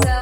So.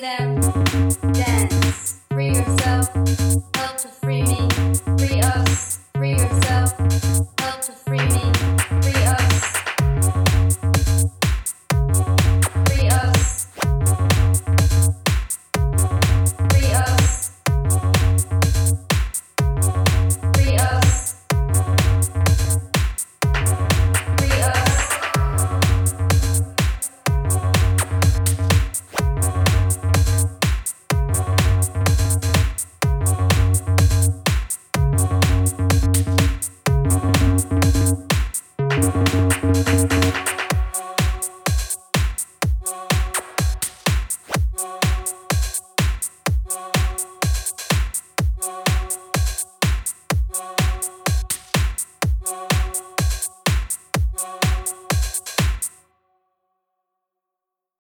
them.